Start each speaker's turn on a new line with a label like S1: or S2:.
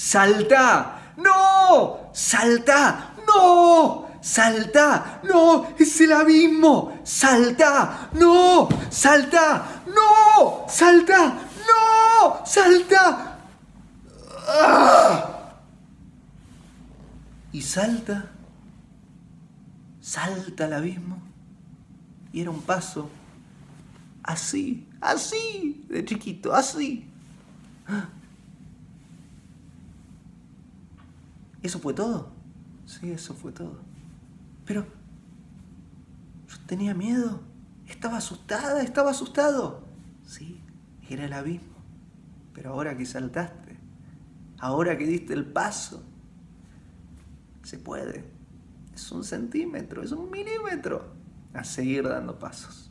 S1: salta, no, salta, no, salta, no, es el abismo, salta, no, salta, no, salta, no, salta. ¡Ah! Y salta, salta al abismo. Y era un paso. Así, así, de chiquito, así. ¿Eso fue todo? Sí, eso fue todo. Pero yo tenía miedo. Estaba asustada, estaba asustado. Sí, era el abismo. Pero ahora que saltaste, ahora que diste el paso, se puede. Es un centímetro, es un milímetro. A seguir dando pasos.